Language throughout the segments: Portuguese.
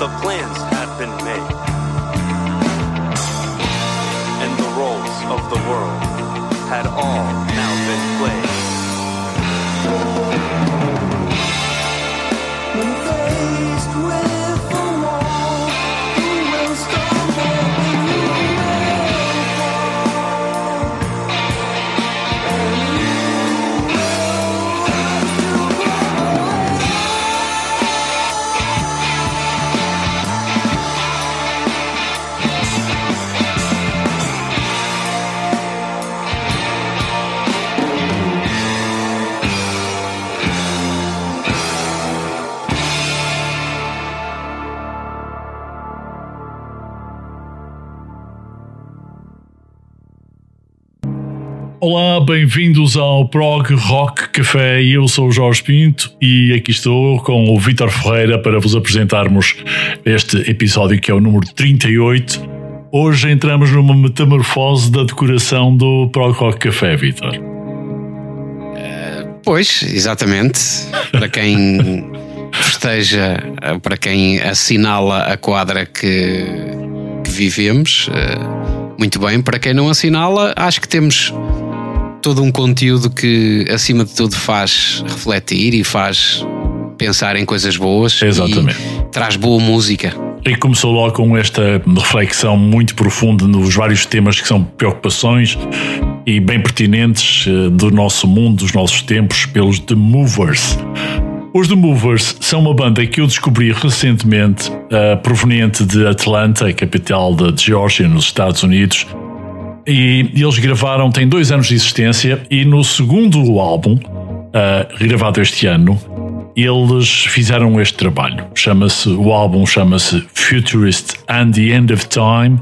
The plans had been made. And the roles of the world had all now been played. Bem-vindos ao Prog Rock Café. Eu sou o Jorge Pinto e aqui estou com o Vítor Ferreira para vos apresentarmos este episódio que é o número 38. Hoje entramos numa metamorfose da decoração do Prog Rock Café, Vítor. Pois, exatamente. Para quem festeja, para quem assinala a quadra que, que vivemos eh, muito bem. Para quem não assinala, acho que temos todo um conteúdo que, acima de tudo, faz refletir e faz pensar em coisas boas. Exatamente. Traz boa música. E começou logo com esta reflexão muito profunda nos vários temas que são preocupações e bem pertinentes eh, do nosso mundo, dos nossos tempos, pelos The Movers. Os The Movers são uma banda que eu descobri recentemente, eh, proveniente de Atlanta, a capital da Geórgia, nos Estados Unidos. E eles gravaram, têm dois anos de existência, e no segundo álbum, eh, gravado este ano, eles fizeram este trabalho. Chama-se, o álbum chama-se Futurist and the End of Time.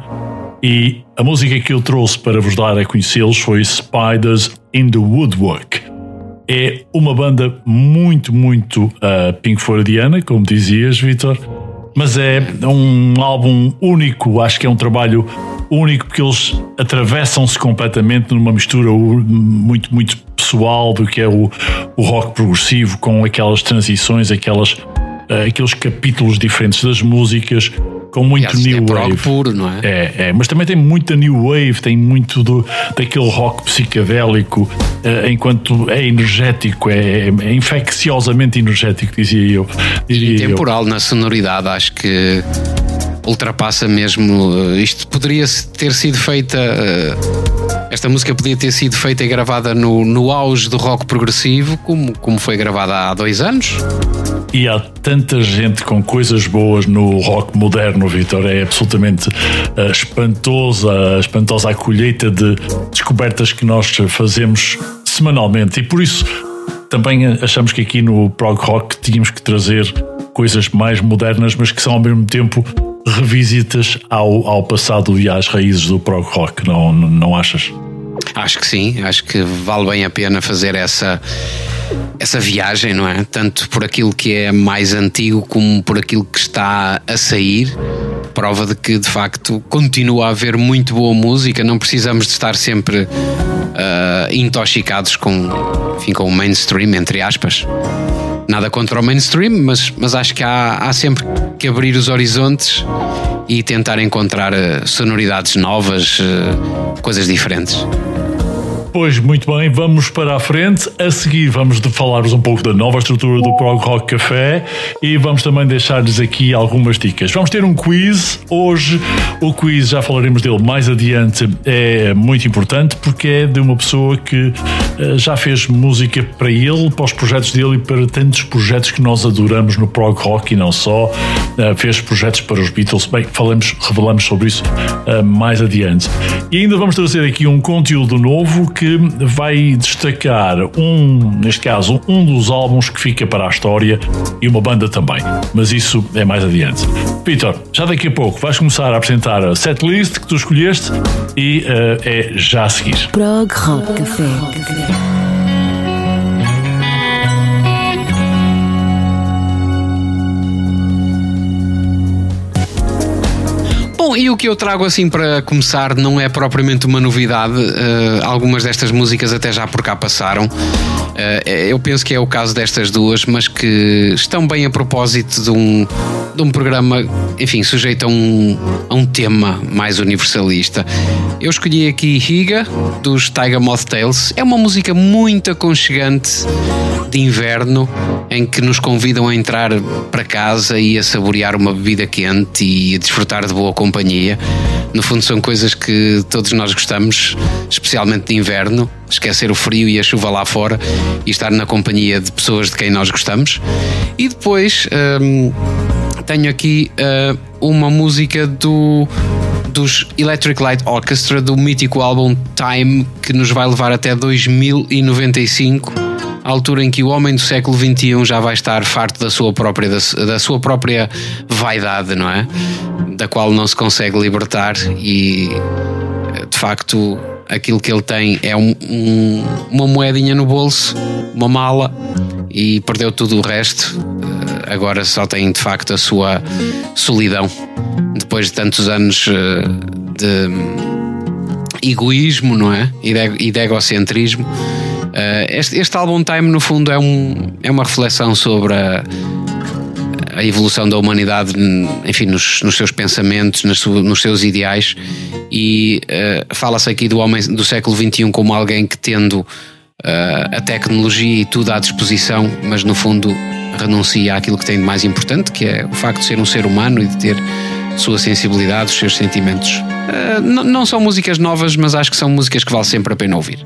E a música que eu trouxe para vos dar a conhecê-los foi Spiders in the Woodwork. É uma banda muito, muito uh, Pink Floydiana, como dizias, Vitor, mas é um álbum único, acho que é um trabalho único porque eles atravessam-se completamente numa mistura muito, muito pessoal do que é o, o rock progressivo, com aquelas transições, aquelas, uh, aqueles capítulos diferentes das músicas, com muito Aliás, new é wave. puro, não é? É, é, mas também tem muita new wave, tem muito do, daquele rock psicadélico, eh, enquanto é energético, é, é infecciosamente energético, dizia eu. Diria eu. temporal na sonoridade, acho que ultrapassa mesmo. eh, Isto poderia ter sido feita. eh, Esta música podia ter sido feita e gravada no, no auge do rock progressivo, como, como foi gravada há dois anos. E há tanta gente com coisas boas no rock moderno, Vitor. É absolutamente eh, espantosa, espantosa a colheita de descobertas que nós fazemos semanalmente. E por isso também achamos que aqui no Prog Rock tínhamos que trazer coisas mais modernas, mas que são ao mesmo tempo revisitas ao, ao passado e às raízes do prog rock, não, não achas? Acho que sim, acho que vale bem a pena fazer essa, essa viagem, não é? Tanto por aquilo que é mais antigo como por aquilo que está a sair. Prova de que de facto continua a haver muito boa música, não precisamos de estar sempre ah, intoxicados com, enfim, com o mainstream, entre aspas. Nada contra o mainstream, mas, mas acho que há, há sempre que abrir os horizontes e tentar encontrar ah, sonoridades novas, ah, coisas diferentes. Pois, muito bem, vamos para a frente. A seguir vamos falar-vos um pouco da nova estrutura do Prog Rock Café e vamos também deixar-lhes aqui algumas dicas. Vamos ter um quiz hoje. O quiz, já falaremos dele mais adiante, é muito importante porque é de uma pessoa que eh, já fez música para ele, para os projetos dele e para tantos projetos que nós adoramos no Prog Rock e não só. Eh, fez projetos para os Beatles. Bem, falamos, revelamos sobre isso eh, mais adiante. E ainda vamos trazer aqui um conteúdo novo que vai destacar um, neste caso, um dos álbuns que fica para a história e uma banda também. Mas isso é mais adiante. Peter, já daqui a pouco vais começar a apresentar a setlist que tu escolheste e eh, é já a seguir. Prog Rock Café. E o que eu trago assim para começar não é propriamente uma novidade. eh, algumas destas músicas até já por cá passaram. Eh, eu penso que é o caso destas duas, mas que estão bem a propósito de um, de um programa, enfim, sujeito a um, a um tema mais universalista. Eu escolhi aqui Higa, dos Tiger Moth Tales. É uma música muito aconchegante de inverno em que nos convidam a entrar para casa e a saborear uma bebida quente e a desfrutar de boa companhia. No fundo, são coisas que todos nós gostamos, especialmente de inverno. Esquecer o frio e a chuva lá fora e estar na companhia de pessoas de quem nós gostamos. E depois hum, tenho aqui uh, uma música do dos Electric Light Orchestra do mítico álbum Time que nos vai levar até 2095 à altura em que o homem do século XXI já vai estar farto da sua própria da, da sua própria vaidade não é da qual não se consegue libertar e de facto aquilo que ele tem é um- um- uma moedinha no bolso uma mala e perdeu tudo o resto Eh, agora só tem de facto a sua solidão depois de tantos anos eh, de egoísmo, não é? E de, e de egocentrismo. Eh, este, este álbum Time, no fundo, é, um, é uma reflexão sobre a, a evolução da humanidade, enfim, nos, nos seus pensamentos, nos seus ideais. E eh, fala-se aqui do homem do século XXI como alguém que, tendo eh, a tecnologia e tudo à disposição, mas no fundo renuncia àquilo que tem de mais importante, que é o facto de ser um ser humano e de ter sua sensibilidade, os seus sentimentos. Não, não são músicas novas, mas acho que são músicas que vale sempre a pena ouvir.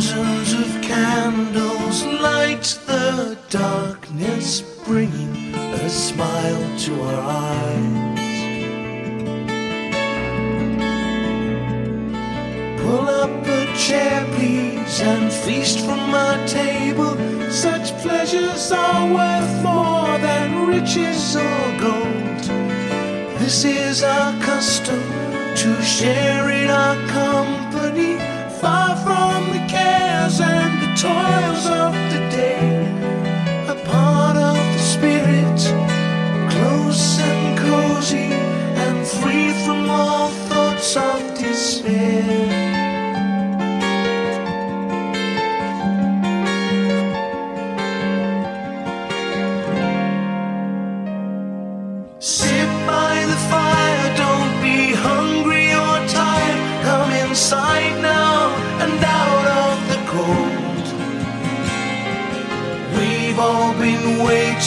Thousands of candles light the darkness, bringing a smile to our eyes. Pull up a chair, please, and feast from my table. Such pleasures are worth more than riches or gold. This is our custom to share in our company, far from the cares and the toils of the day. A part of the spirit, close and cozy, and free from all thoughts of despair.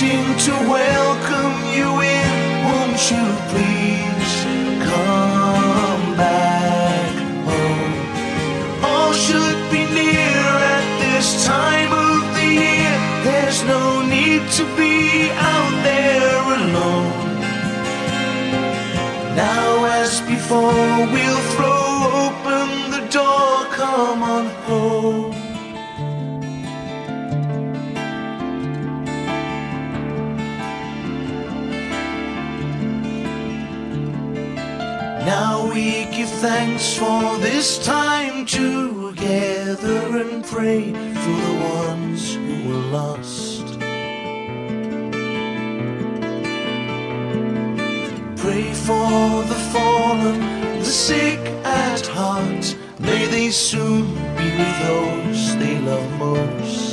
Waiting to welcome you in. Won't you please come back home? All should be near at this time of the year. There's no need to be out there alone. Now, as before, we'll throw open the door. Come on home. Now we give thanks for this time together and pray for the ones who were lost. Pray for the fallen, the sick at heart. May they soon be with those they love most.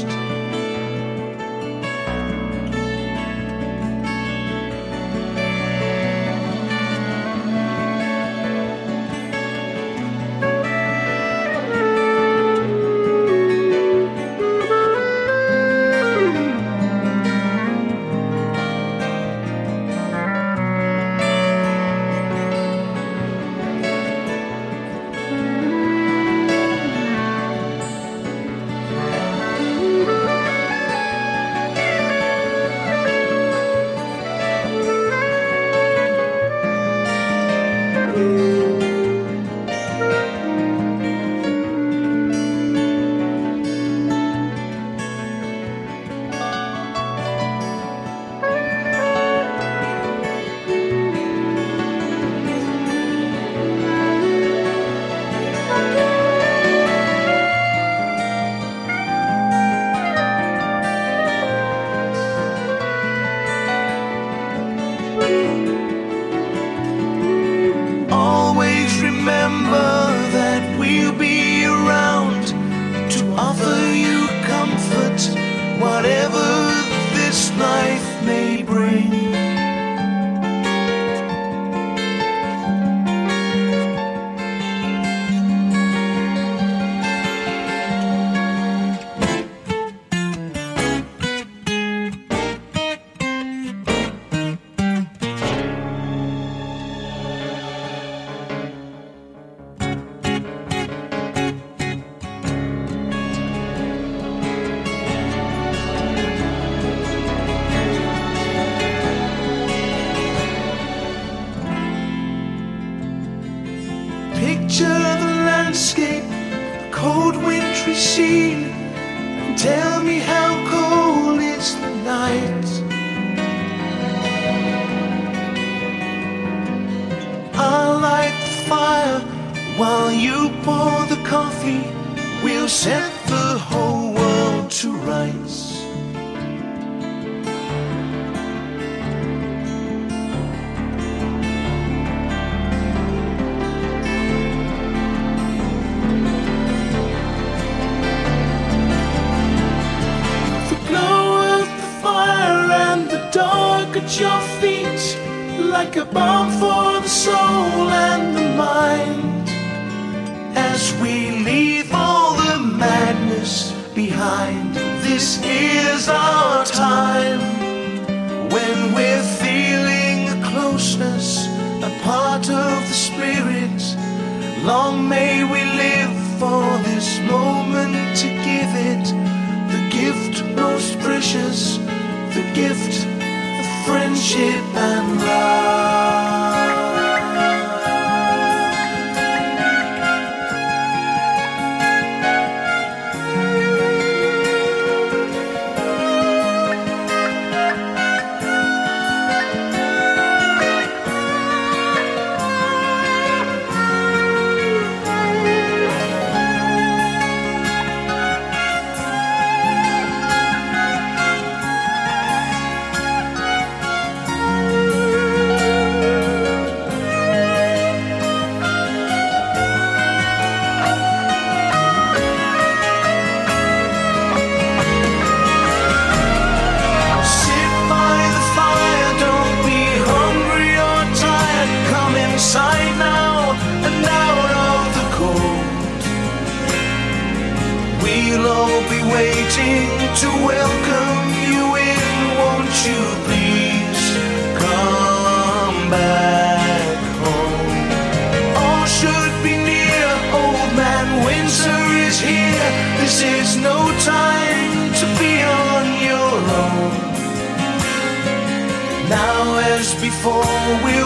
At your feet, like a balm for the soul and the mind. As we leave all the madness behind, this is our time. When we're feeling a closeness, a part of the spirit, long may we live for this moment to give it the gift most precious, the gift friendship and love. before we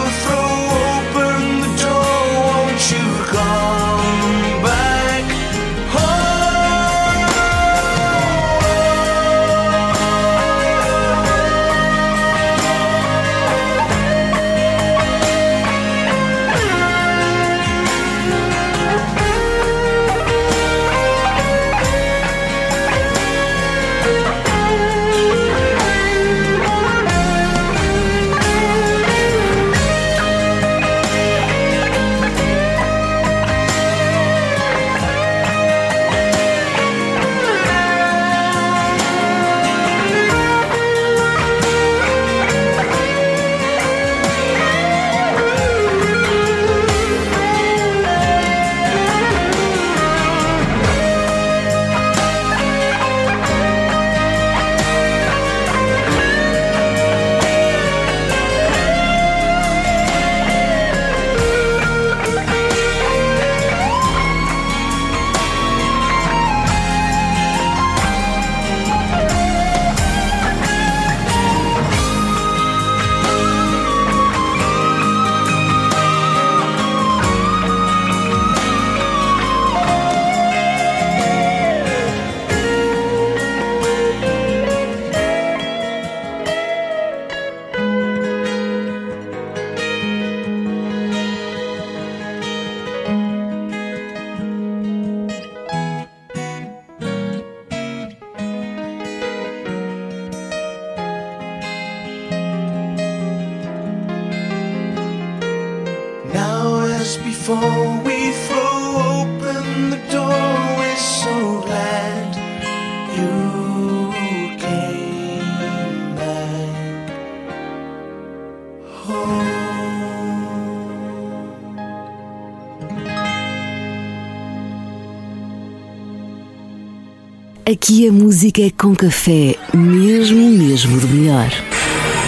Aqui a música é com café, mesmo, mesmo do melhor.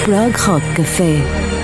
Prog Rock Café.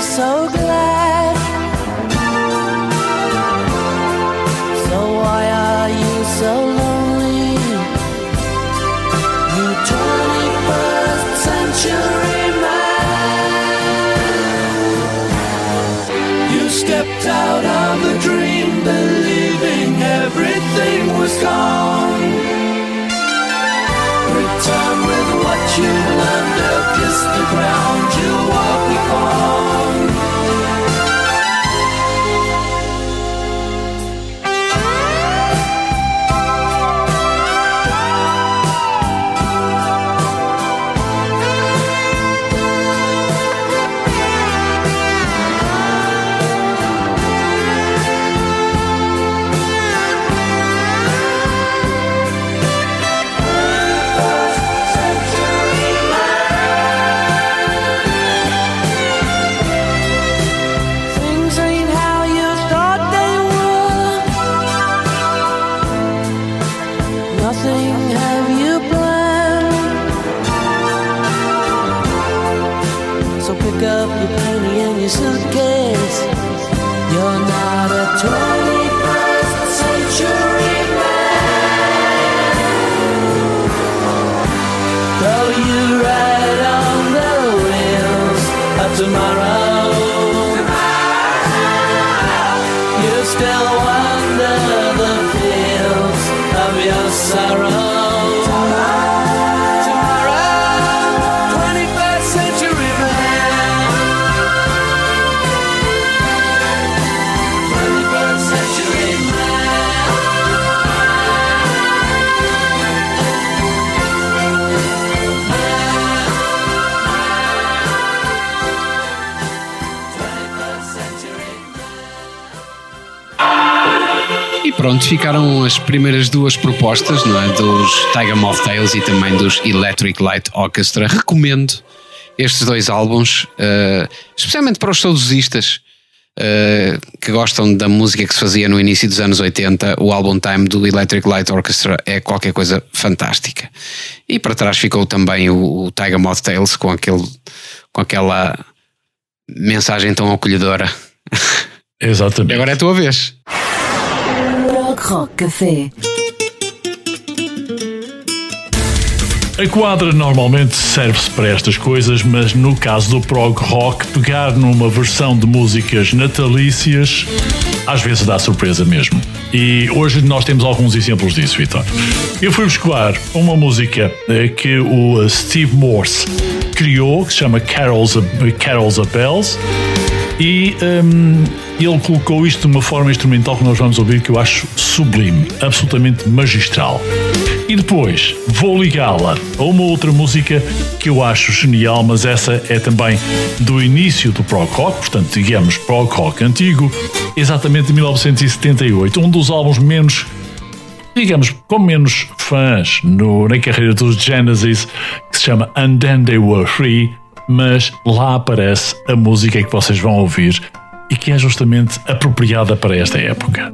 So glad. So why are you so lonely? You 21st century man. You stepped out of a dream, believing everything was gone. Pronto, ficaram as primeiras duas propostas, não é? Dos Tiger Moth Tales e também dos Electric Light Orchestra. Recomendo estes dois álbuns, eh, especialmente para os saudosistas eh, que gostam da música que se fazia no início dos anos 80. O álbum Time do Electric Light Orchestra é qualquer coisa fantástica. E para trás ficou também o, o Tiger Moth Tales com, aquele, com aquela mensagem tão acolhedora. Exatamente. E agora é a tua vez. Rock Café. A quadra normalmente serve-se para estas coisas, mas no caso do prog rock, pegar numa versão de músicas natalícias às vezes dá surpresa mesmo. E hoje nós temos alguns exemplos disso, Vitor. Eu fui buscar uma música eh, que o eh, Steve Morse criou, que se chama Carols Carols of Bells, e hum, ele colocou isto de uma forma instrumental que nós vamos ouvir que eu acho sublime, absolutamente magistral. E depois vou ligá-la a uma outra música que eu acho genial, mas essa é também do início do prog rock, portanto, digamos prog rock antigo, exatamente de 1978, um dos álbuns menos digamos, com menos fãs no, na carreira dos Genesis, que se chama And Then They Were Free, mas lá aparece a música que vocês vão ouvir e que é justamente apropriada para esta época.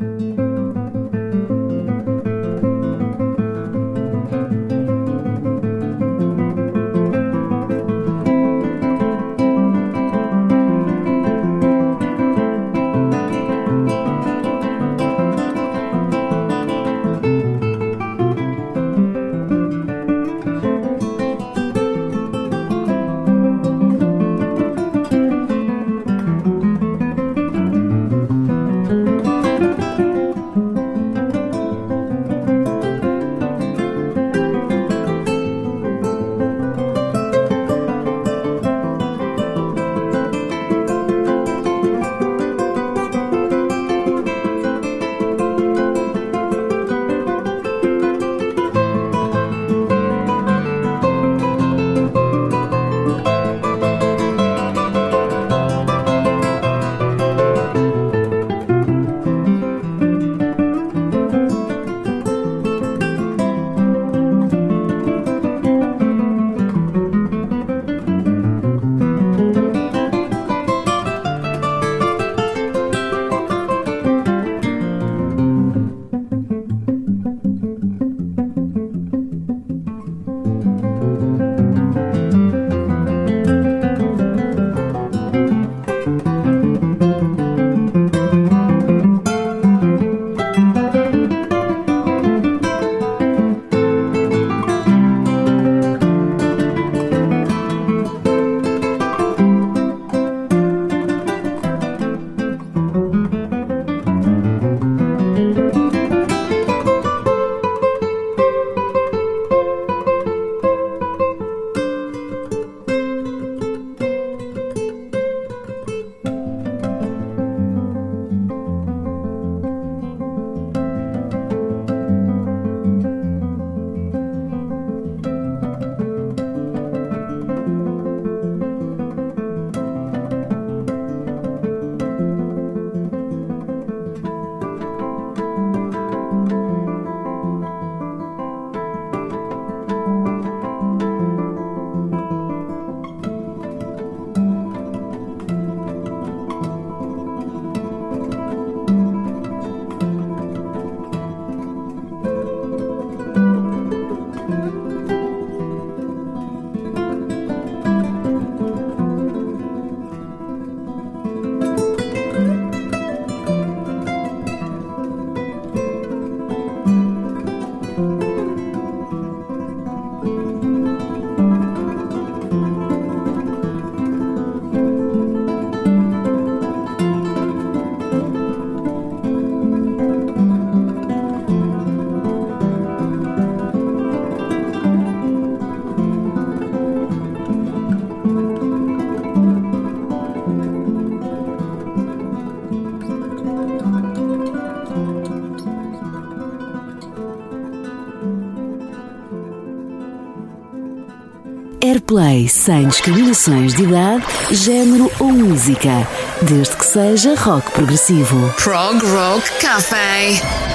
play sem discriminações de idade, género ou música, desde que seja rock progressivo. Prog Rock Café.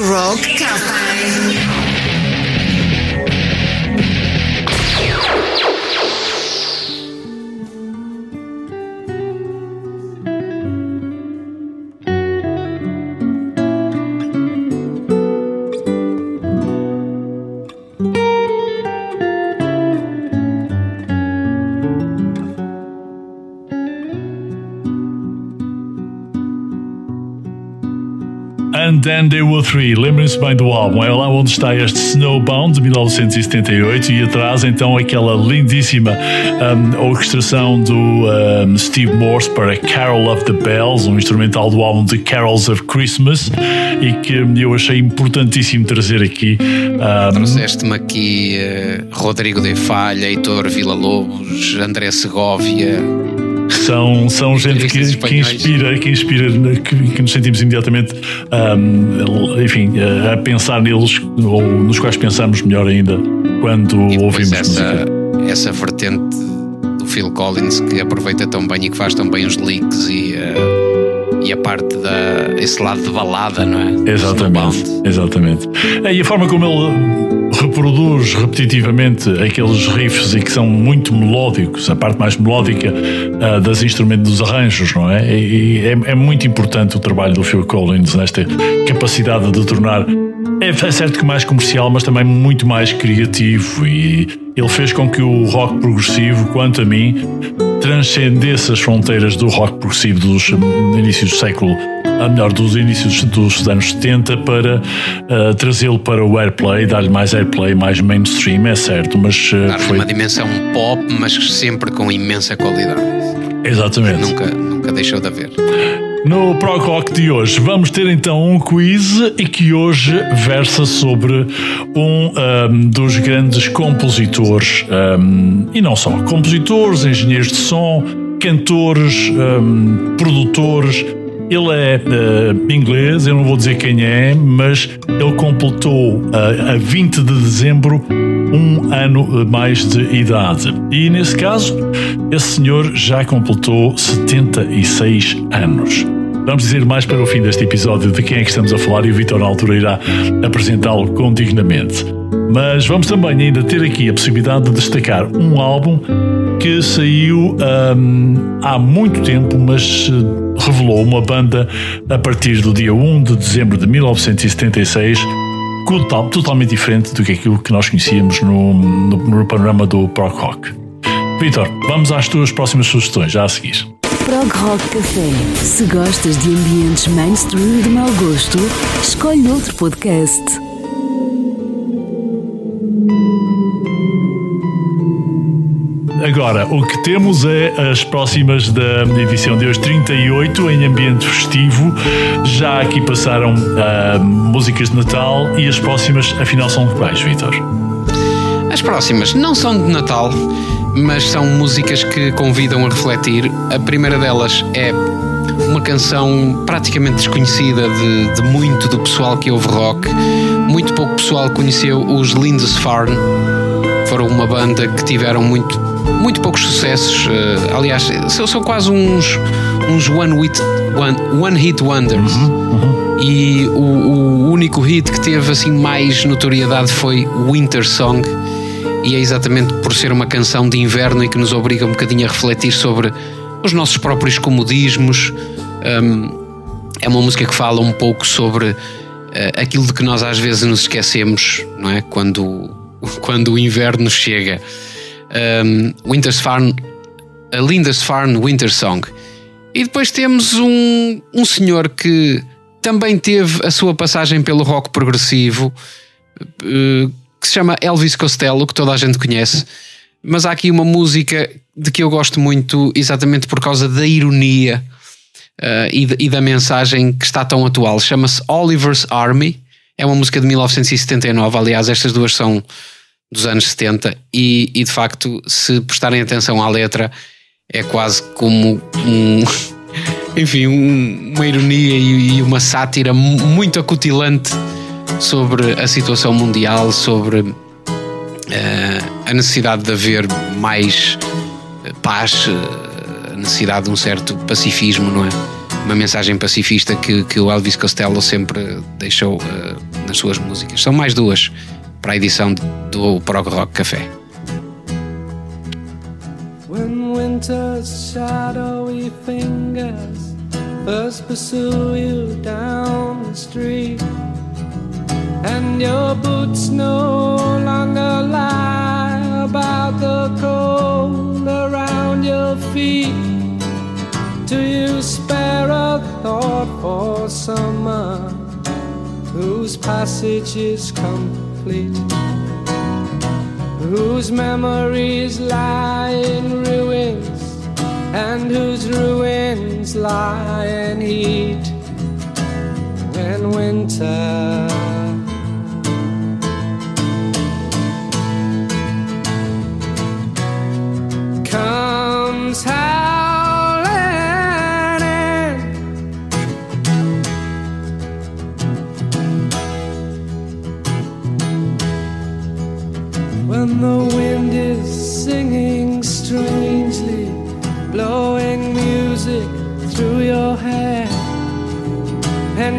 rock. Then They Were Three. Lembrem-se bem do álbum. É lá onde está este Snowbound de 1978 e atrás então aquela lindíssima um, orquestração do um, Steve Morse para Carol of the Bells, um instrumental do álbum The Carols of Christmas e que eu achei importantíssimo trazer aqui. Um, Trouxeste-me aqui eh, Rodrigo de Falha, Heitor Villa-Lobos, André Segovia. São, são gente que, que inspira, que, inspira que, que nos sentimos imediatamente um, enfim, a pensar neles ou nos quais pensamos melhor ainda quando ouvimos essa, música. essa vertente do Phil Collins que aproveita tão bem e que faz tão bem os leaks e, eh, e a parte da. esse lado de balada, não é? Exatamente, exatamente. E a forma como ele reproduz repetitivamente aqueles riffs e que são muito melódicos, a parte mais melódica ah, das instrumentos dos arranjos, não é? E, e é, é muito importante o trabalho do Phil Collins nesta capacidade de tornar. É, é certo que mais comercial, mas também muito mais criativo e ele fez com que o rock progressivo, quanto a mim, transcendesse as fronteiras do rock progressivo dos inícios do século, a melhor, dos inícios dos anos 70 para ah, trazê-lo para o airplay, dar-lhe mais airplay, mais mainstream, é certo, mas Dar-lhe foi uma dimensão pop, mas sempre com imensa qualidade. exatamente. Nunca, nunca deixou de haver. No Prog Rock de hoje vamos ter então um quiz e que hoje versa sobre um ahm, dos grandes compositores ahm, e não só, compositores, engenheiros de som, cantores, ahm, produtores. Ele é ah, inglês, eu não vou dizer quem é, mas ele completou ah, a 20 de dezembro um ano mais de idade. E nesse caso, esse senhor já completou 76 anos. Vamos dizer mais para o fim deste episódio de quem é que estamos a falar e o Vitor na altura irá apresentá-lo condignamente. Mas vamos também ainda ter aqui a possibilidade de destacar um álbum que saiu hum, há muito tempo, mas eh, revelou uma banda a partir do dia 1 de dezembro de 1976 total- totalmente diferente do que aquilo que nós conhecíamos no, no, no panorama do prog rock. Vitor, vamos às tuas próximas sugestões, já a seguir. Prog Rock Café. Se gostas de ambientes mainstream de mau gosto, escolhe outro podcast. Agora, o que temos é as próximas da edição de hoje 38 em ambiente festivo. Já aqui passaram ah, músicas de Natal e as próximas, afinal, são quais, Vitor? As próximas não são de Natal, mas são músicas que convidam a refletir. A primeira delas é uma canção praticamente desconhecida de, de muito do pessoal que ouve rock. Muito pouco pessoal conheceu os Lindisfarne. Foram uma banda que tiveram muito, muito poucos sucessos. eh, aliás, são, são quase uns, uns one, hit, one, one hit wonders. E o, o único hit que teve assim mais notoriedade foi Winter Song. E é exatamente por ser uma canção de inverno e que nos obriga um bocadinho a refletir sobre os nossos próprios comodismos. Hum, é uma música que fala um pouco sobre eh, aquilo de que nós às vezes nos esquecemos, não é? Quando, quando o inverno chega. Um, Wintersfarn, a Lindisfarne Winter Song. E depois temos um, um senhor que também teve a sua passagem pelo rock progressivo, eh, que se chama Elvis Costello, que toda a gente conhece. Mas há aqui uma música de que eu gosto muito, exatamente por causa da ironia eh, e, da- e da mensagem que está tão atual. Chama-se Oliver's Army. É uma música de 1979. Aliás, estas duas são dos anos 70. E, e de facto, se prestarem atenção à letra, é quase como um. Enfim, um- uma ironia e, e uma sátira mu- muito acutilante sobre a situação mundial, sobre eh, a necessidade de haver mais eh, paz, eh, a necessidade de um certo pacifismo, não é? Uma mensagem pacifista que, que o Elvis Costello sempre deixou eh, nas suas músicas. São mais duas para a edição do Prog Rock Café. When winter's shadowy fingers first pursue you down the street, and your boots no longer lie about the cold around your feet. Do you spare a thought for summer whose passage is complete, whose memories lie in ruins, and whose ruins lie in heat. When winter comes howling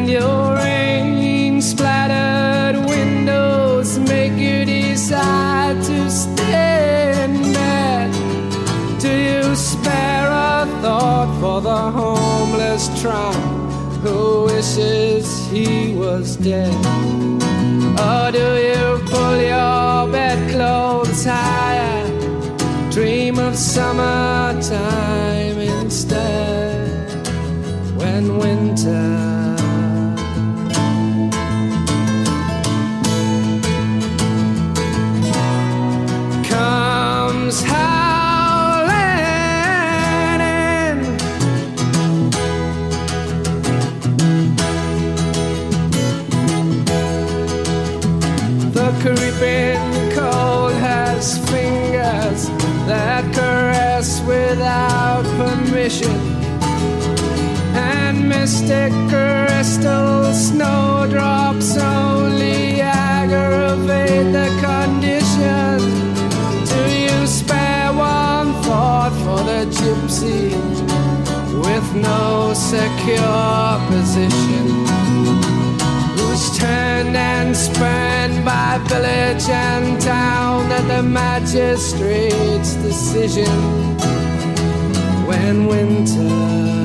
your rain splattered windows make you decide to stay in. Do you spare a thought for the homeless tramp who wishes he was dead? Or do you pull your bedclothes higher? Dream of summertime Mystic crystal snowdrops only aggravate the condition. Do you spare one thought for the gypsy with no secure position? who's turned and spurned by village and town at the magistrate's decision when winter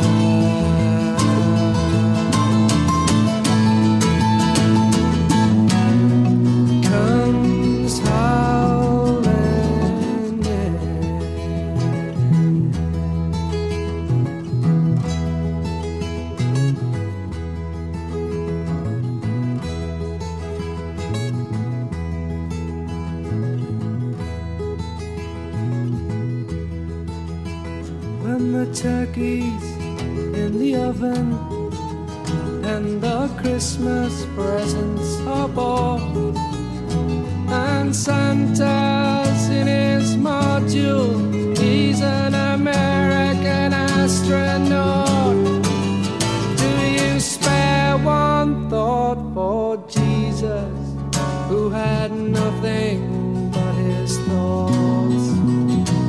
oven and the Christmas presents are bought and Santa's in his module. He's an American astronaut. Do you spare one thought for Jesus who had nothing but his thoughts?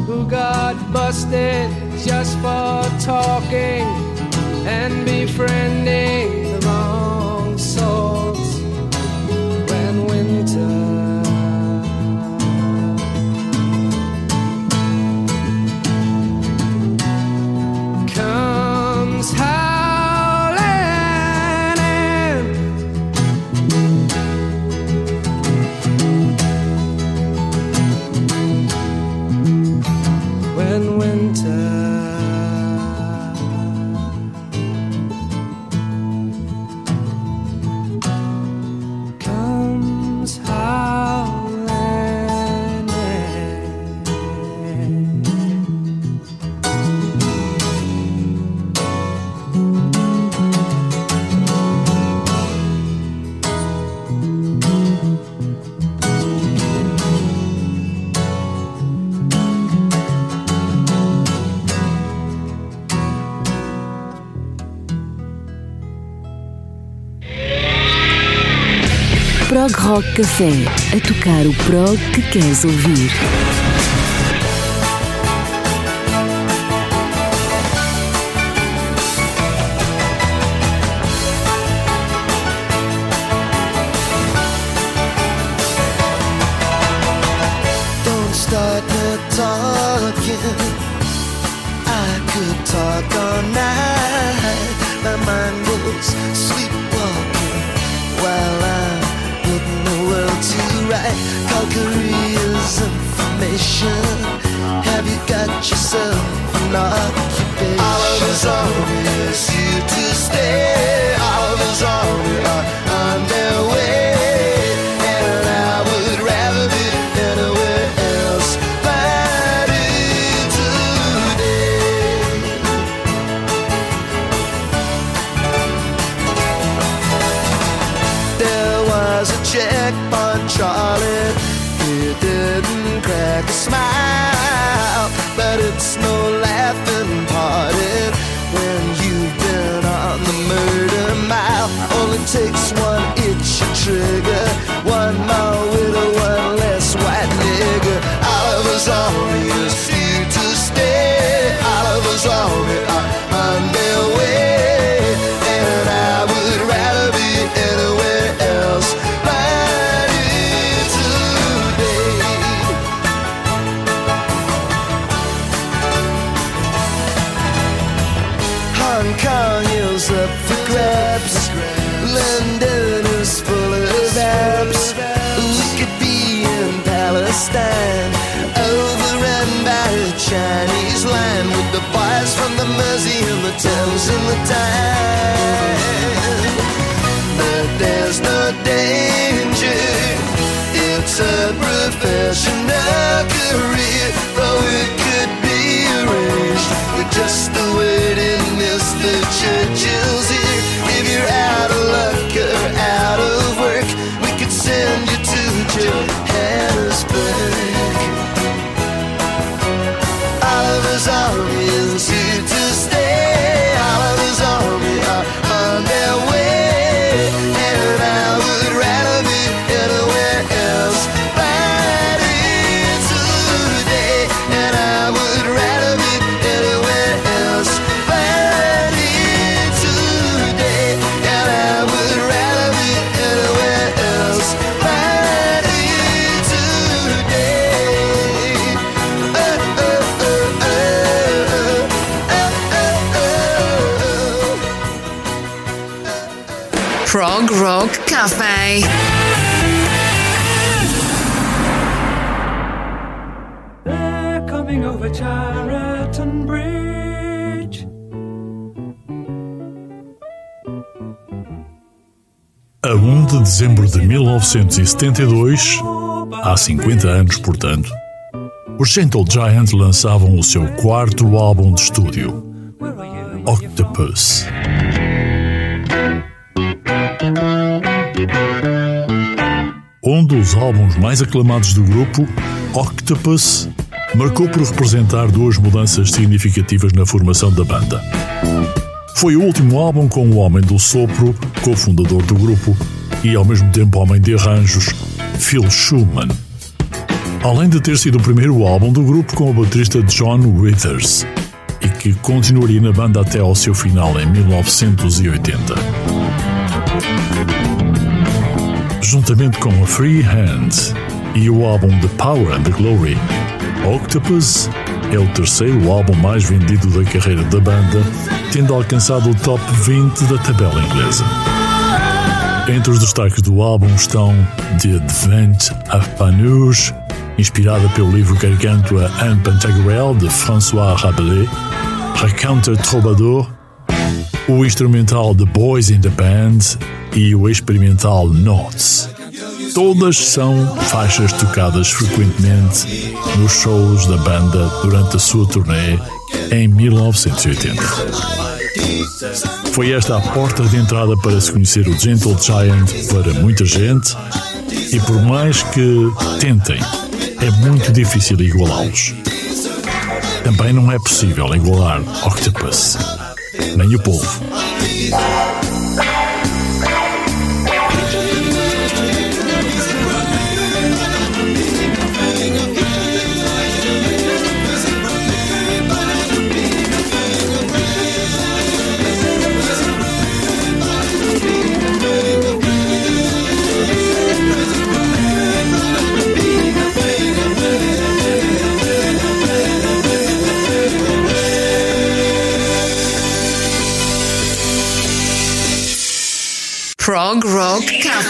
who got busted just for talking and befriending Rock Café. A tocar o prog que queres ouvir. The Tyne. But there's no danger. It's a professional Rock Cafe. They're coming over Chariton Bridge. A 1 de dezembro de 1972, há 50 anos, portanto, os Gentle Giant lançavam o seu quarto álbum de estúdio, Octopus. Um dos álbuns mais aclamados do grupo, Octopus, marcou por representar duas mudanças significativas na formação da banda. Foi o último álbum com o homem do sopro, cofundador do grupo, e ao mesmo tempo homem de arranjos, Phil Schumann. Além de ter sido o primeiro álbum do grupo com o baterista John Withers, e que continuaria na banda até ao seu final em 1980. Juntamente com a Free Hand e o álbum The Power and the Glory, Octopus é o terceiro álbum mais vendido da carreira da banda, tendo alcançado o top 20 da tabela inglesa. Entre os destaques do álbum estão The Advent of Panurge, inspirada pelo livro Gargantua and Pantagruel de François Rabelais, Raconteur Troubadour, o instrumental The Boys in the Band e o experimental Notes. Todas são faixas tocadas frequentemente nos shows da banda durante a sua turnê em 1980. Foi esta a porta de entrada para se conhecer o Gentle Giant para muita gente e por mais que tentem, é muito difícil igualá-los. Também não é possível igualar Octopus, nem o povo. Prog Rock Cafe.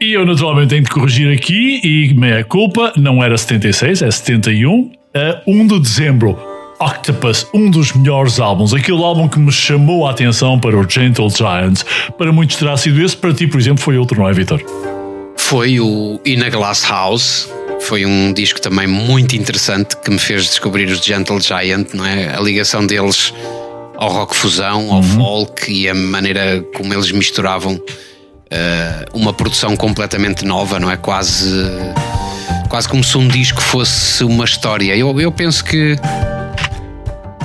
E eu naturalmente tenho de corrigir aqui, e meia culpa, não era 76, é 71, a 1 de dezembro. Octopus, um dos melhores álbuns, aquele álbum que me chamou a atenção para o Gentle Giant. Para muitos terá sido esse, para ti, por exemplo, foi outro, não é, Vitor? Foi o In a Glass House. foi um disco também muito interessante que me fez descobrir os Gentle Giant, não é? A ligação deles ao rock fusão, ao folk e a maneira como eles misturavam eh, uma produção completamente nova, não é? Quase, quase como se um disco fosse uma história. Eu, eu penso que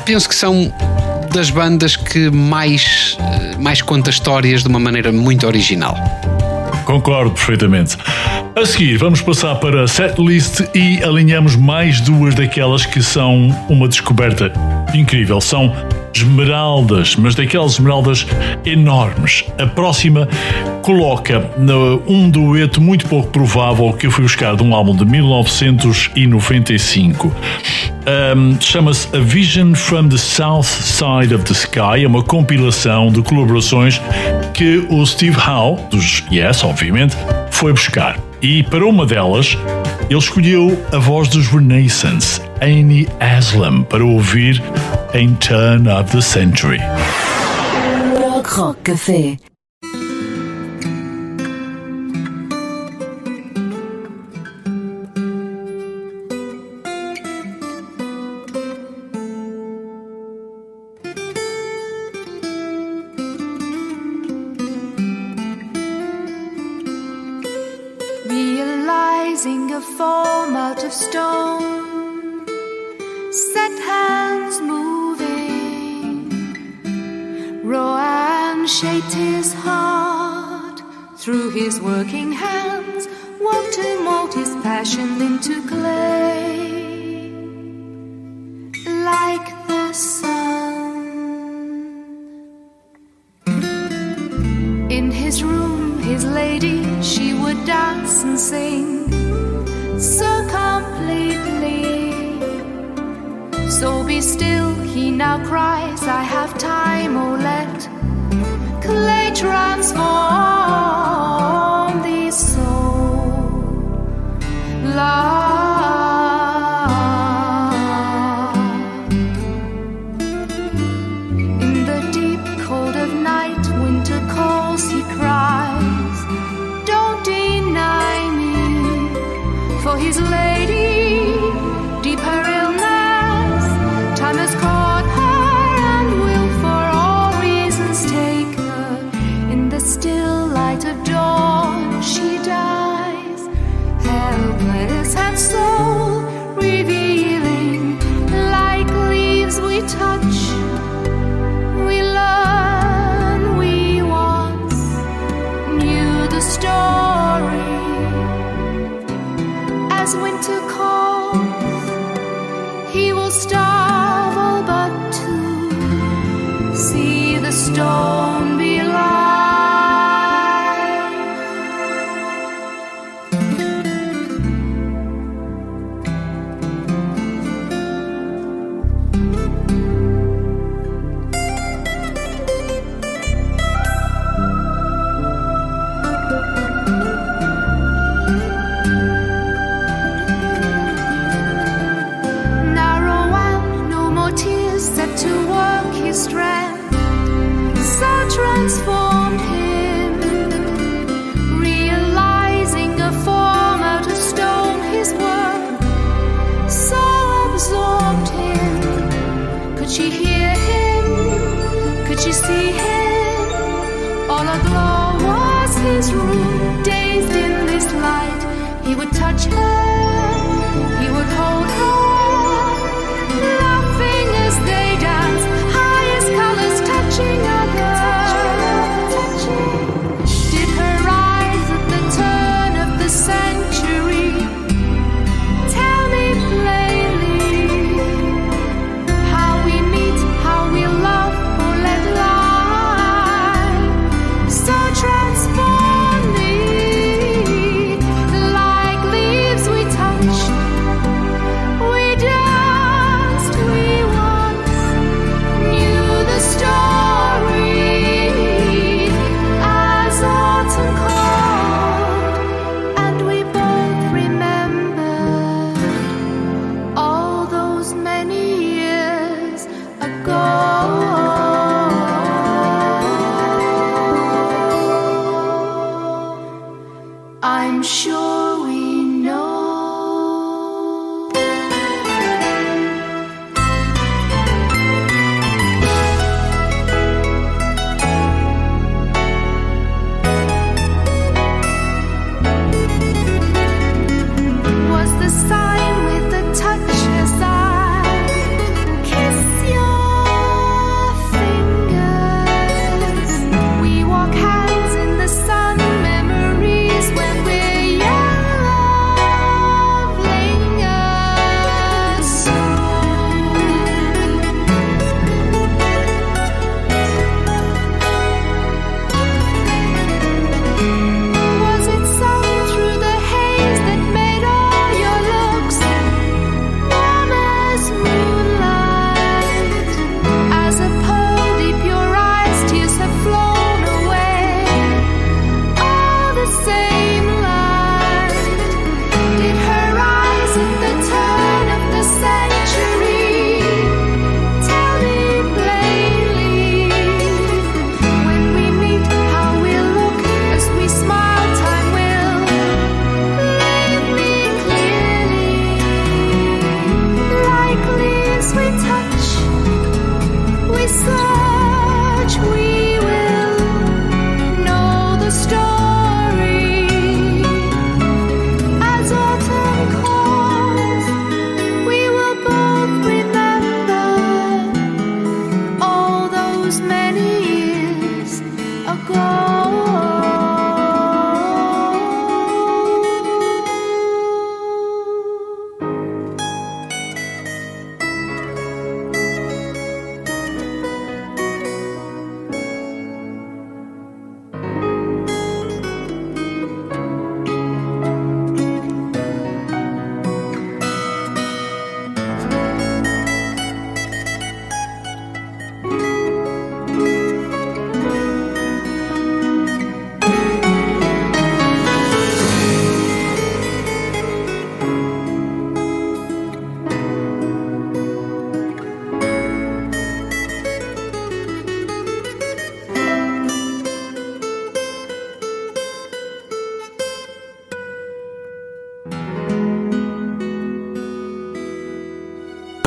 penso que são das bandas que mais, eh, mais conta histórias de uma maneira muito original. Concordo perfeitamente. A seguir, vamos passar para a setlist e alinhamos mais duas daquelas que são uma descoberta incrível. São esmeraldas, mas daquelas esmeraldas enormes. A próxima coloca um dueto muito pouco provável que eu fui buscar de um álbum de 1995. Um, Chama-se A Vision from the South Side of the Sky. É uma compilação de colaborações que o Steve Howe, dos Yes, obviamente, foi buscar. E para uma delas, ele escolheu a voz dos Renaissance, Annie Aslam, para ouvir em Turn of the Century. Rock Café. To mold his passion into clay, like the sun. In his room, his lady, she would dance and sing so completely. So be still, he now cries, I have time, oh let clay transform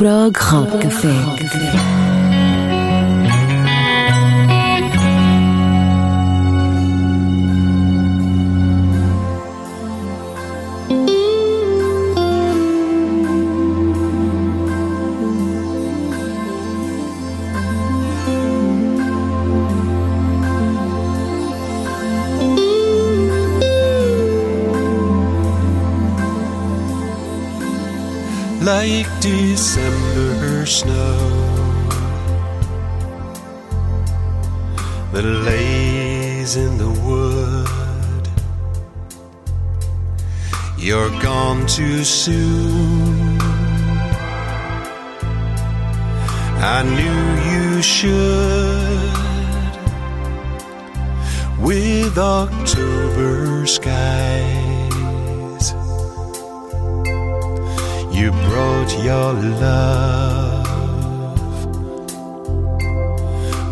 Prog Rock Café. like December snow that lays in the wood. You're gone too soon. I knew you should with October skies. You brought your love,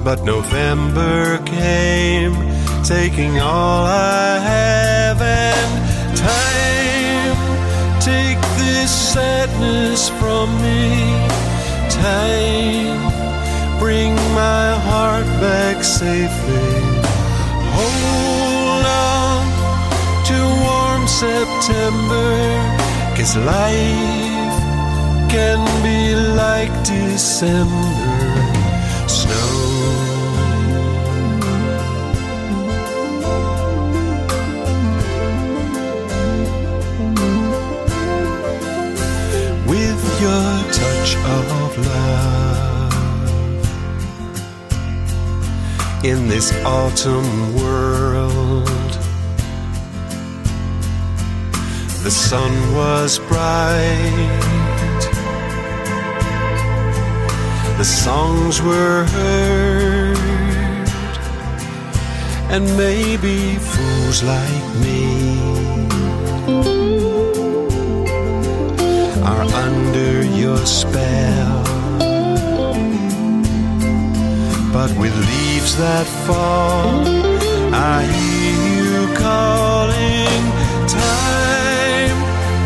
but November came, taking all I have and time. Take this sadness from me, time. Bring my heart back safely. Hold on to warm September. Cause life can be like December in this autumn world. The sun was bright. The songs were heard. And maybe fools like me are under your spell. But with leaves that fall, I hear you calling time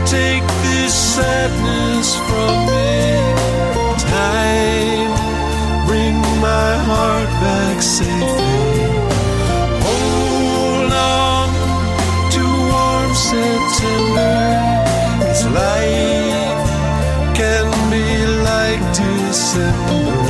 take this sadness from me. Time, bring my heart back safely. Hold on to warm September. It's life can be like December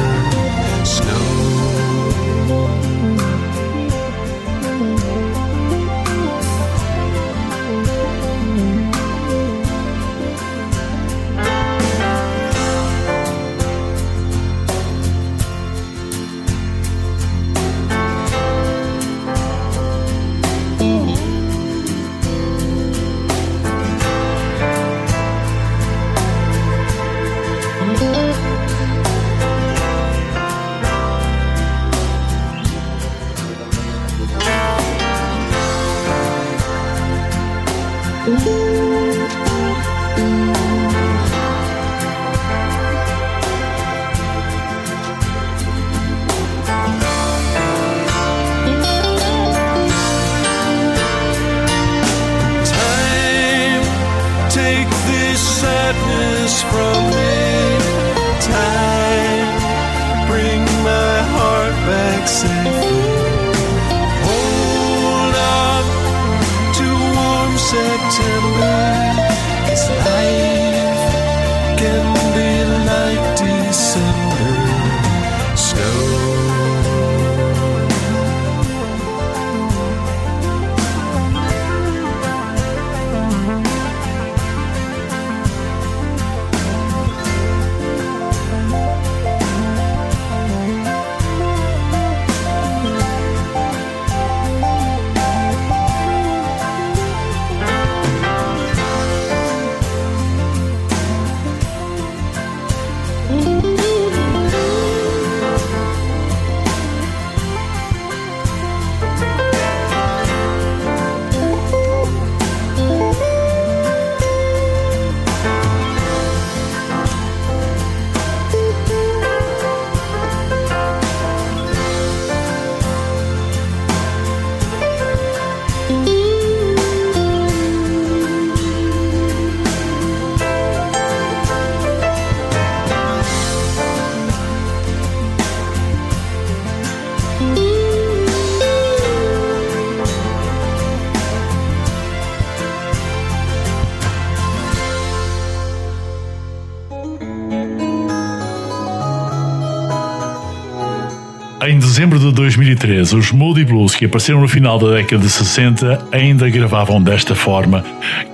dezembro de 2013, os Moody Blues, que apareceram no final da década de 60, ainda gravavam desta forma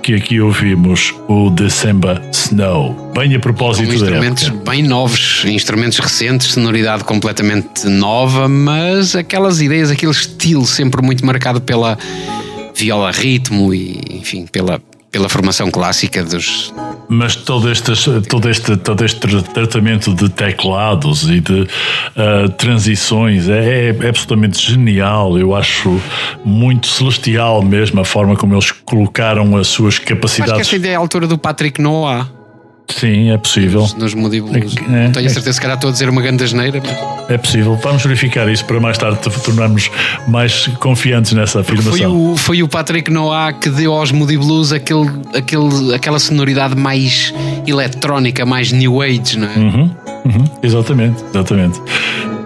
que aqui ouvimos o December Snow. Bem a Com propósito da instrumentos bem novos, instrumentos recentes, sonoridade completamente nova, mas aquelas ideias, aquele estilo sempre muito marcado pela viola ritmo e, enfim, pela, pela formação clássica dos. Mas todo este, todo, este, todo este tra- tratamento de teclados e de ah, transições é, é absolutamente genial. Eu acho muito celestial mesmo a forma como eles colocaram as suas Acho que capacidades. esta ideia é a altura do Patrick Noah Sim, é possível. nos Moody Blues. É, Não tenho é. a certeza, se calhar estou a dizer uma grande asneira, mas É possível. Vamos verificar isso para mais tarde tornarmos mais confiantes nessa foi afirmação. o, foi o Patrick Noah que deu aos Moody Blues aquele, aquele, aquela sonoridade mais eletrónica, mais new age, não é? Uhum, uhum, exatamente, exatamente.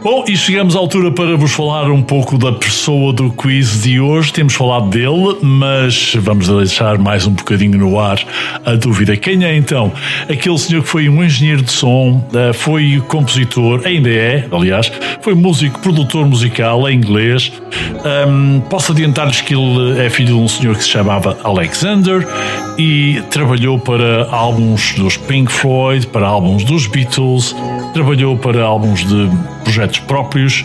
Bom, e chegamos à altura para vos falar um pouco da pessoa do quiz de hoje. Temos falado dele, mas vamos deixar mais um bocadinho no ar a dúvida. Quem é então aquele senhor que foi um engenheiro de som, eh, foi compositor, ainda é, aliás, foi músico, produtor musical em inglês. Ahm, posso adiantar-lhes que ele é filho de um senhor que se chamava Alexander e trabalhou para álbuns dos Pink Floyd, para álbuns dos Beatles, trabalhou para álbuns de projetos próprios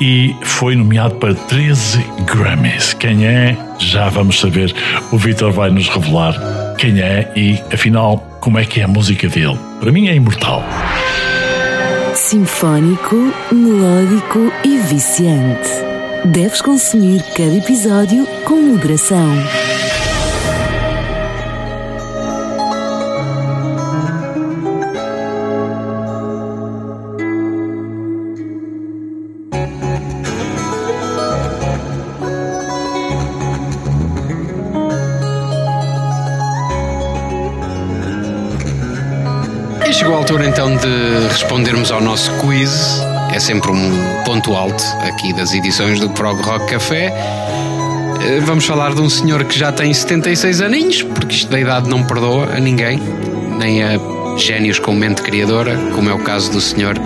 e foi nomeado para 13 Grammys. Quem é? Já vamos saber. O Vitor vai nos revelar quem é e, afinal, como é que é a música dele. Para mim é imortal. Sinfónico, melódico e viciante. Deves consumir cada episódio com moderação. De respondermos ao nosso quiz. É sempre um ponto alto aqui das edições do Prog Rock Café. Eh, Vamos falar de um senhor que já tem 76 aninhos, porque isto da idade não perdoa a ninguém, nem a génios com mente criadora, como é o caso do senhor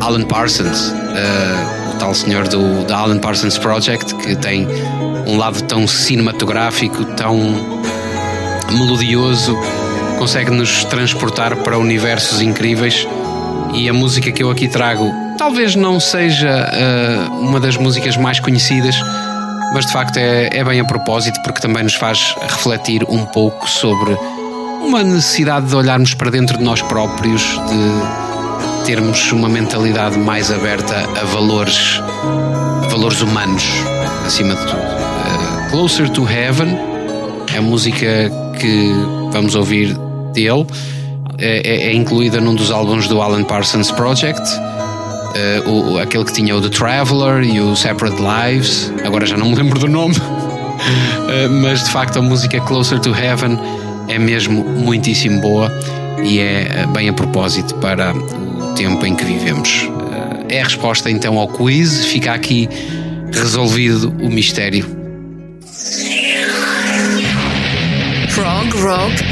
Alan Parsons, eh, o tal senhor do, da Alan Parsons Project, que tem um lado tão cinematográfico, tão melodioso, consegue nos transportar para universos incríveis. E a música que eu aqui trago talvez não seja eh, uma das músicas mais conhecidas, mas de facto é, é bem a propósito porque também nos faz refletir um pouco sobre uma necessidade de olharmos para dentro de nós próprios, de termos uma mentalidade mais aberta a valores, valores humanos, acima de tudo. Eh, Closer to Heaven é a música que vamos ouvir dele. É, é- é incluída num dos álbuns do Alan Parsons Project. Eh, o, aquele que tinha o The Traveler e o Separate Lives. Agora já não me lembro do nome. Eh, mas de facto a música Closer to Heaven é mesmo muitíssimo boa e é eh, bem a propósito para o tempo em que vivemos. Eh, é a resposta então ao quiz. Fica aqui resolvido o mistério. Prog Rock.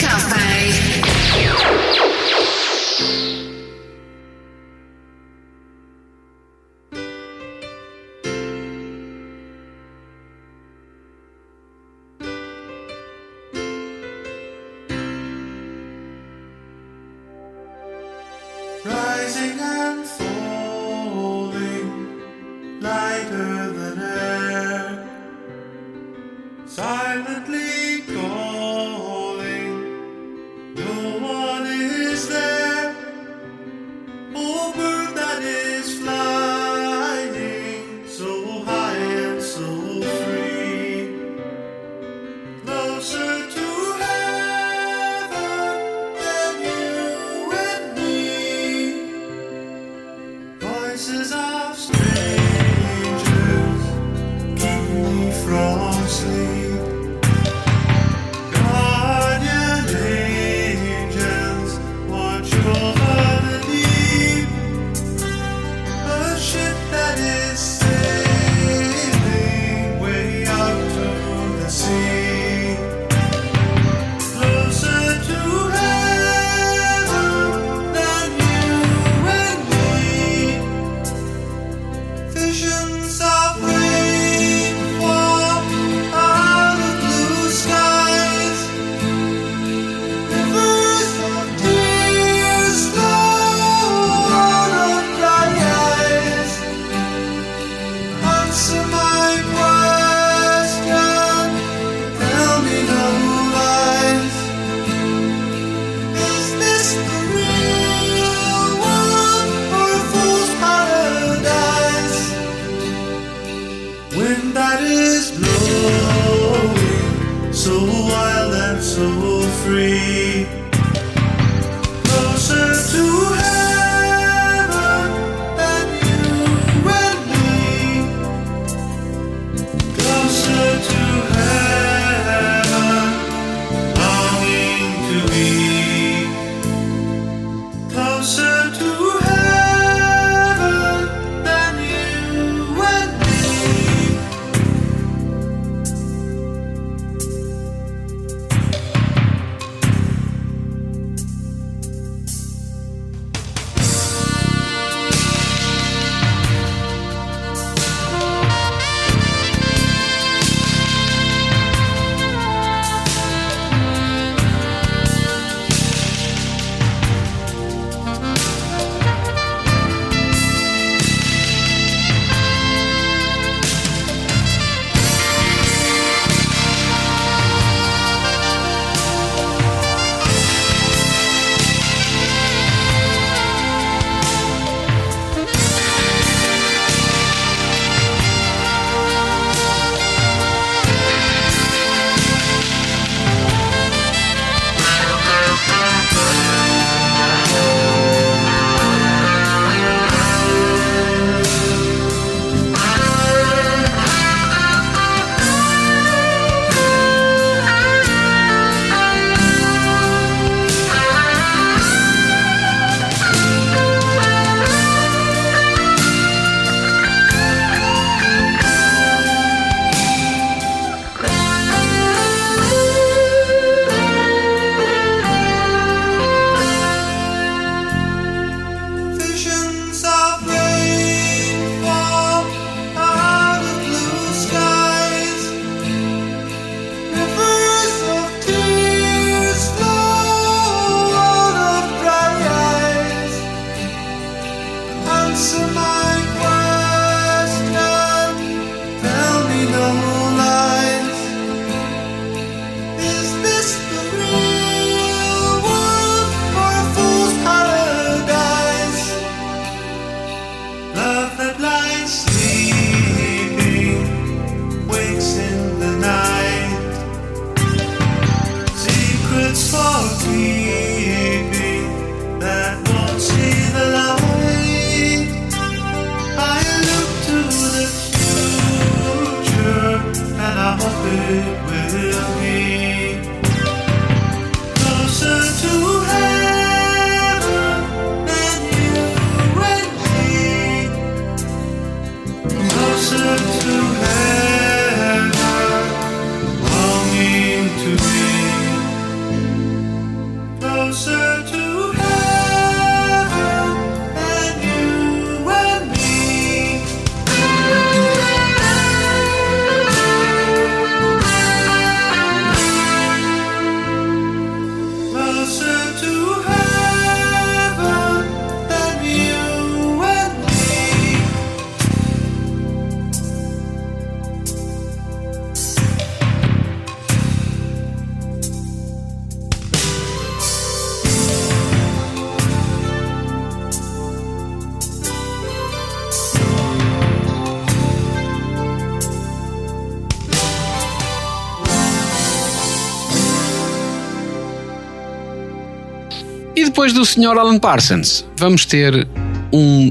Depois do Sr. Alan Parsons, vamos ter um,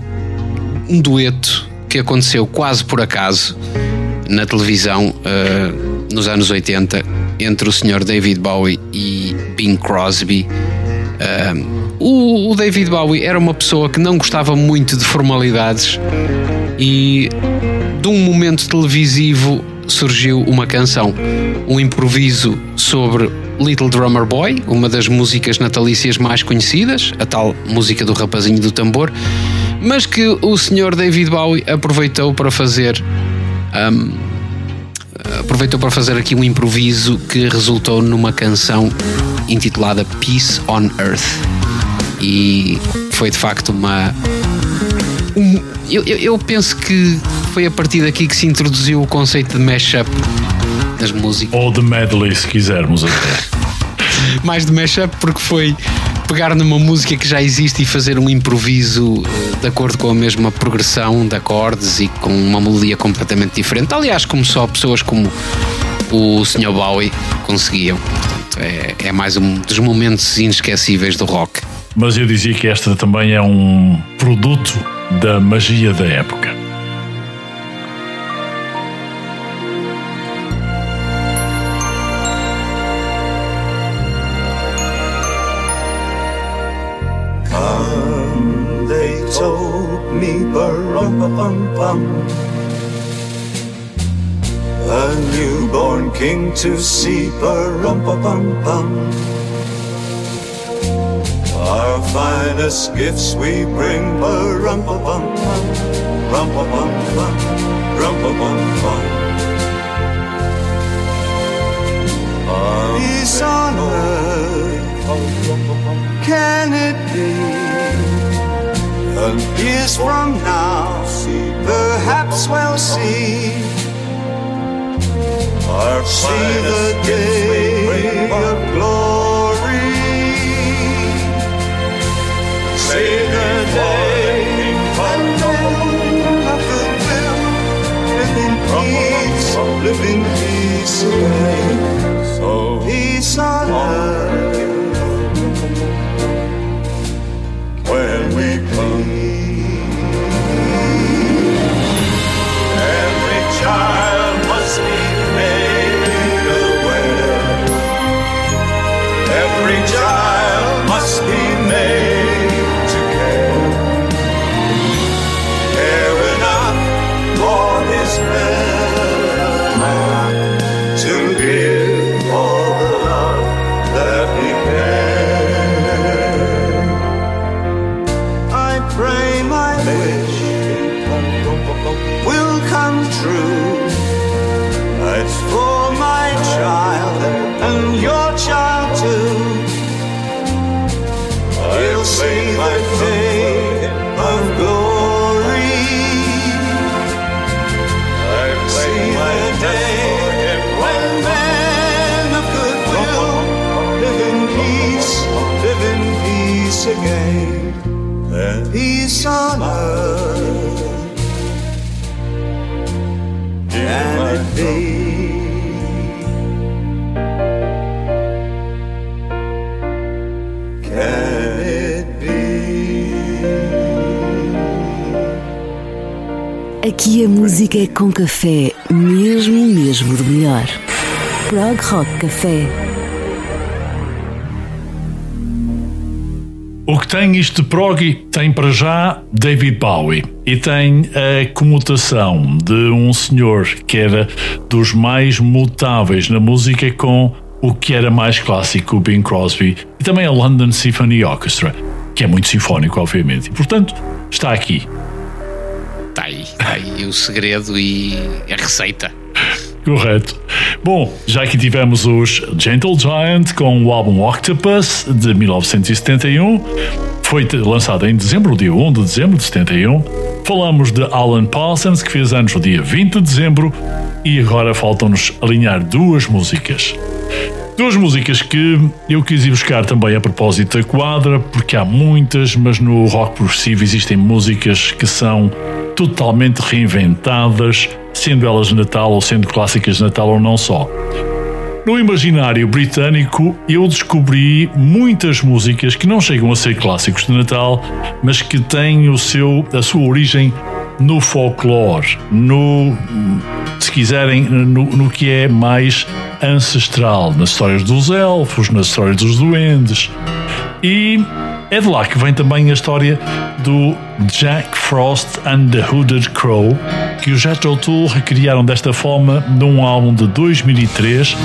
um dueto que aconteceu quase por acaso na televisão eh, nos anos 80 entre o Sr. David Bowie e Bing Crosby. Eh, o, o David Bowie era uma pessoa que não gostava muito de formalidades e de um momento televisivo surgiu uma canção, um improviso sobre Little Drummer Boy, uma das músicas natalícias mais conhecidas, a tal música do rapazinho do tambor, mas que o Sr. David Bowie aproveitou para fazer hum, aproveitou para fazer aqui um improviso que resultou numa canção intitulada Peace on Earth e foi de facto uma um- eu- eu penso que foi a partir daqui que se introduziu o conceito de mashup das músicas. Ou de medley, se quisermos até. Mais de mashup porque foi pegar numa música que já existe e fazer um improviso eh, de acordo com a mesma progressão de acordes e com uma melodia completamente diferente. Aliás, como só pessoas como o Sr. Bowie conseguiam. Portanto, é, é mais um dos momentos inesquecíveis do rock. Mas eu dizia que esta também é um produto da magia da época. Bum A newborn king to see, bum bum Our finest gifts we bring, rum bum bum rum bum bum rum bum bum Peace on earth, can it be? And years from now, perhaps we'll see. Our see the day of glory. See the day when men of goodwill live in peace, live in peace again. So peace on earth com café, mesmo, mesmo do melhor. Prog Rock Café. O que tem isto de prog tem para já David Bowie e tem a comutação de um senhor que era dos mais mutáveis na música com o que era mais clássico, o Bing Crosby, e também a London Symphony Orchestra, que é muito sinfónico, obviamente. E, portanto, está aqui. Aí o segredo e a receita. Correto. Bom, já que tivemos os Gentle Giant com o álbum Octopus de 1971, foi lançado em dezembro, dia 1 de dezembro de 71. Falamos de Alan Parsons, que fez anos no dia 20 de dezembro, e agora faltam-nos alinhar duas músicas. Duas músicas que eu quis ir buscar também a propósito da quadra, porque há muitas, mas no rock progressivo existem músicas que são totalmente reinventadas, sendo elas de Natal ou sendo clássicas de Natal ou não só. No imaginário britânico, eu descobri muitas músicas que não chegam a ser clássicos de Natal, mas que têm o seu, a sua origem no folclore, no, se quiserem, no, no que é mais ancestral, nas histórias dos elfos, nas histórias dos duendes. E é de lá que vem também a história do Jack Frost and the Hooded Crow, que os Jethro Tull recriaram desta forma num álbum de 2003,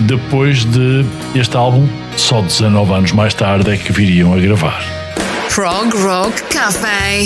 depois de este álbum, só 19 anos mais tarde, é que viriam a gravar. Prog Rock Café.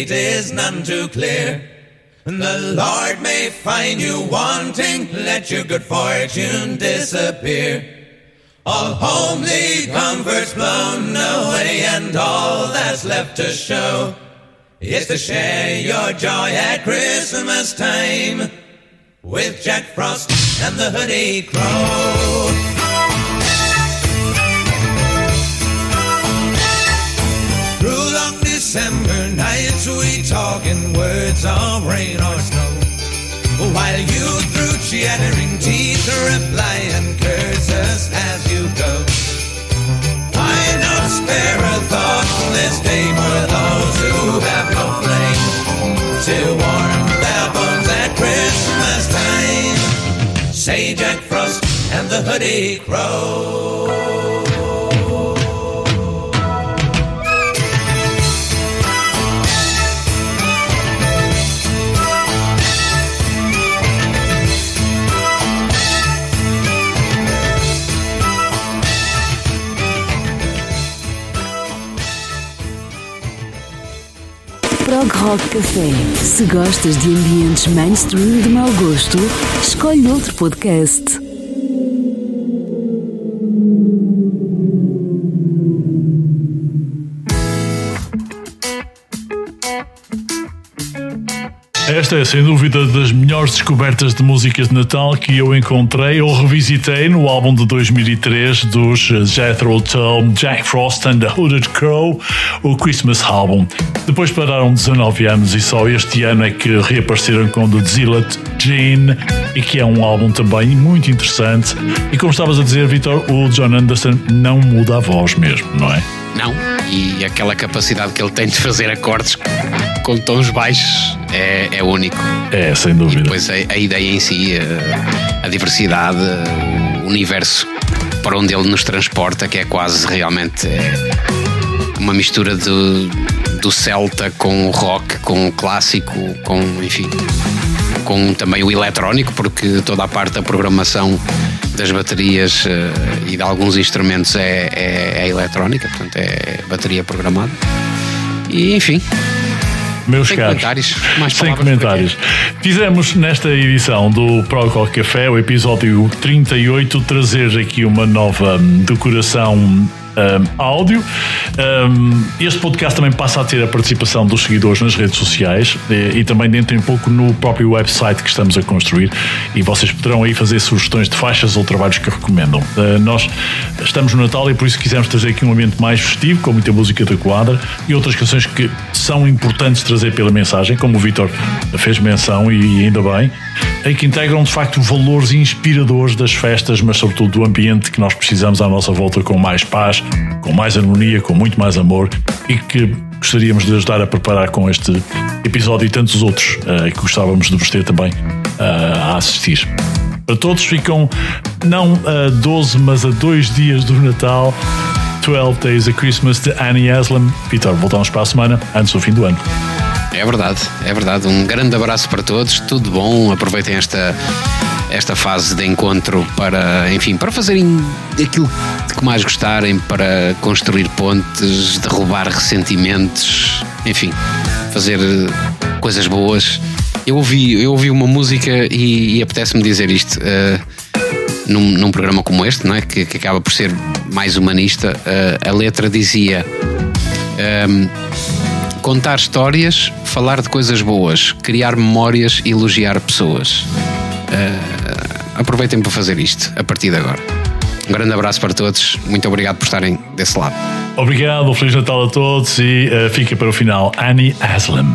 Your fate is none too clear. And the Lord may find you wanting, let your good fortune disappear. All homely comforts blown away, and all that's left to show is to share your joy at Christmas time with Jack Frost and the Hoodie Crow. We words of rain or snow. While you through chattering teeth reply and curse us as you go. Why not spare a thought this day for those who have no flame to warm their bones at Christmas time? Say Jack Frost and the Hoodie Crow. Rock Café. Se gostas de ambientes mainstream de mau gosto, escolhe outro podcast. Esta é sem dúvida das melhores descobertas de músicas de Natal que eu encontrei ou revisitei no álbum de 2003 dos Jethro Tull, Jack Frost and the Hooded Crow, o Christmas Album. Depois pararam 19 anos e só este ano é que reapareceram com The Zealot Gene e que é um álbum também muito interessante. E como estavas a dizer, Vitor, o John Anderson não muda a voz mesmo, não é? Não, e aquela capacidade que ele tem de fazer acordes com tons baixos é, é único. É, sem dúvida. Depois a, a ideia em si, a, a diversidade, o universo para onde ele nos transporta, que é quase realmente é, uma mistura do, do celta com o rock, com o clássico, com, enfim, com também o eletrónico, porque toda a parte da programação das baterias eh, e de alguns instrumentos é, é, é eletrónica, portanto é bateria programada. E enfim, Meus Sem caros, comentários, mais sem comentários. Fizemos nesta edição do Proco Café, o episódio 38, trazer aqui uma nova decoração hum, áudio. Hum, este podcast também passa a ter a participação dos seguidores nas redes sociais eh, e, também dentro em pouco no próprio website que estamos a construir e vocês poderão aí fazer sugestões de faixas ou trabalhos que recomendam. Eh, nós estamos no Natal e por isso quisemos trazer aqui um ambiente mais festivo, com muita música da quadra e outras canções que são importantes trazer pela mensagem, como o Vitor fez menção e ainda bem, em que integram de facto valores inspiradores das festas, mas sobretudo do ambiente que nós precisamos à nossa volta com mais paz, com mais harmonia, com muito mais amor e que gostaríamos de ajudar a preparar com este episódio e tantos outros eh, que gostávamos de vos ter também eh, a assistir. Para todos ficam não a 12, mas a dois dias do Natal. 12 Days of Christmas de Annie Aslam. Vitor, voltamos para a semana, antes do fim do ano. É verdade, é verdade. Um grande abraço para todos, tudo bom. Aproveitem esta, esta fase de encontro para, enfim, para fazerem aquilo que mais gostarem, para construir pontes, derrubar ressentimentos, enfim, fazer coisas boas. Eu ouvi, eu ouvi uma música e, e apetece-me dizer isto. eh, num, num programa como este, não é? que, que acaba por ser mais humanista, eh, a letra dizia ehm, contar histórias, falar de coisas boas, criar memórias elogiar pessoas. Eh, aproveitem para fazer isto a partir de agora. Um grande abraço para todos, muito obrigado por estarem desse lado. Obrigado, Feliz Natal a todos e eh, fica para o final Annie Aslam.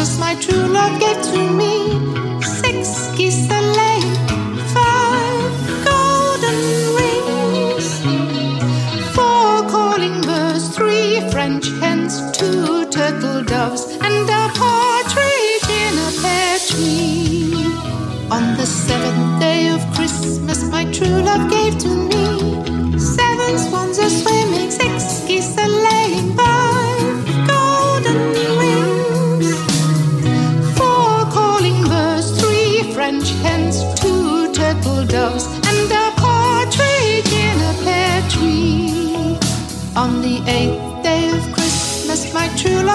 Christmas, my true love gave to me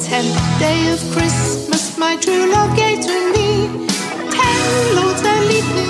tenth day of Christmas, my true love gave to me ten lords and leaping.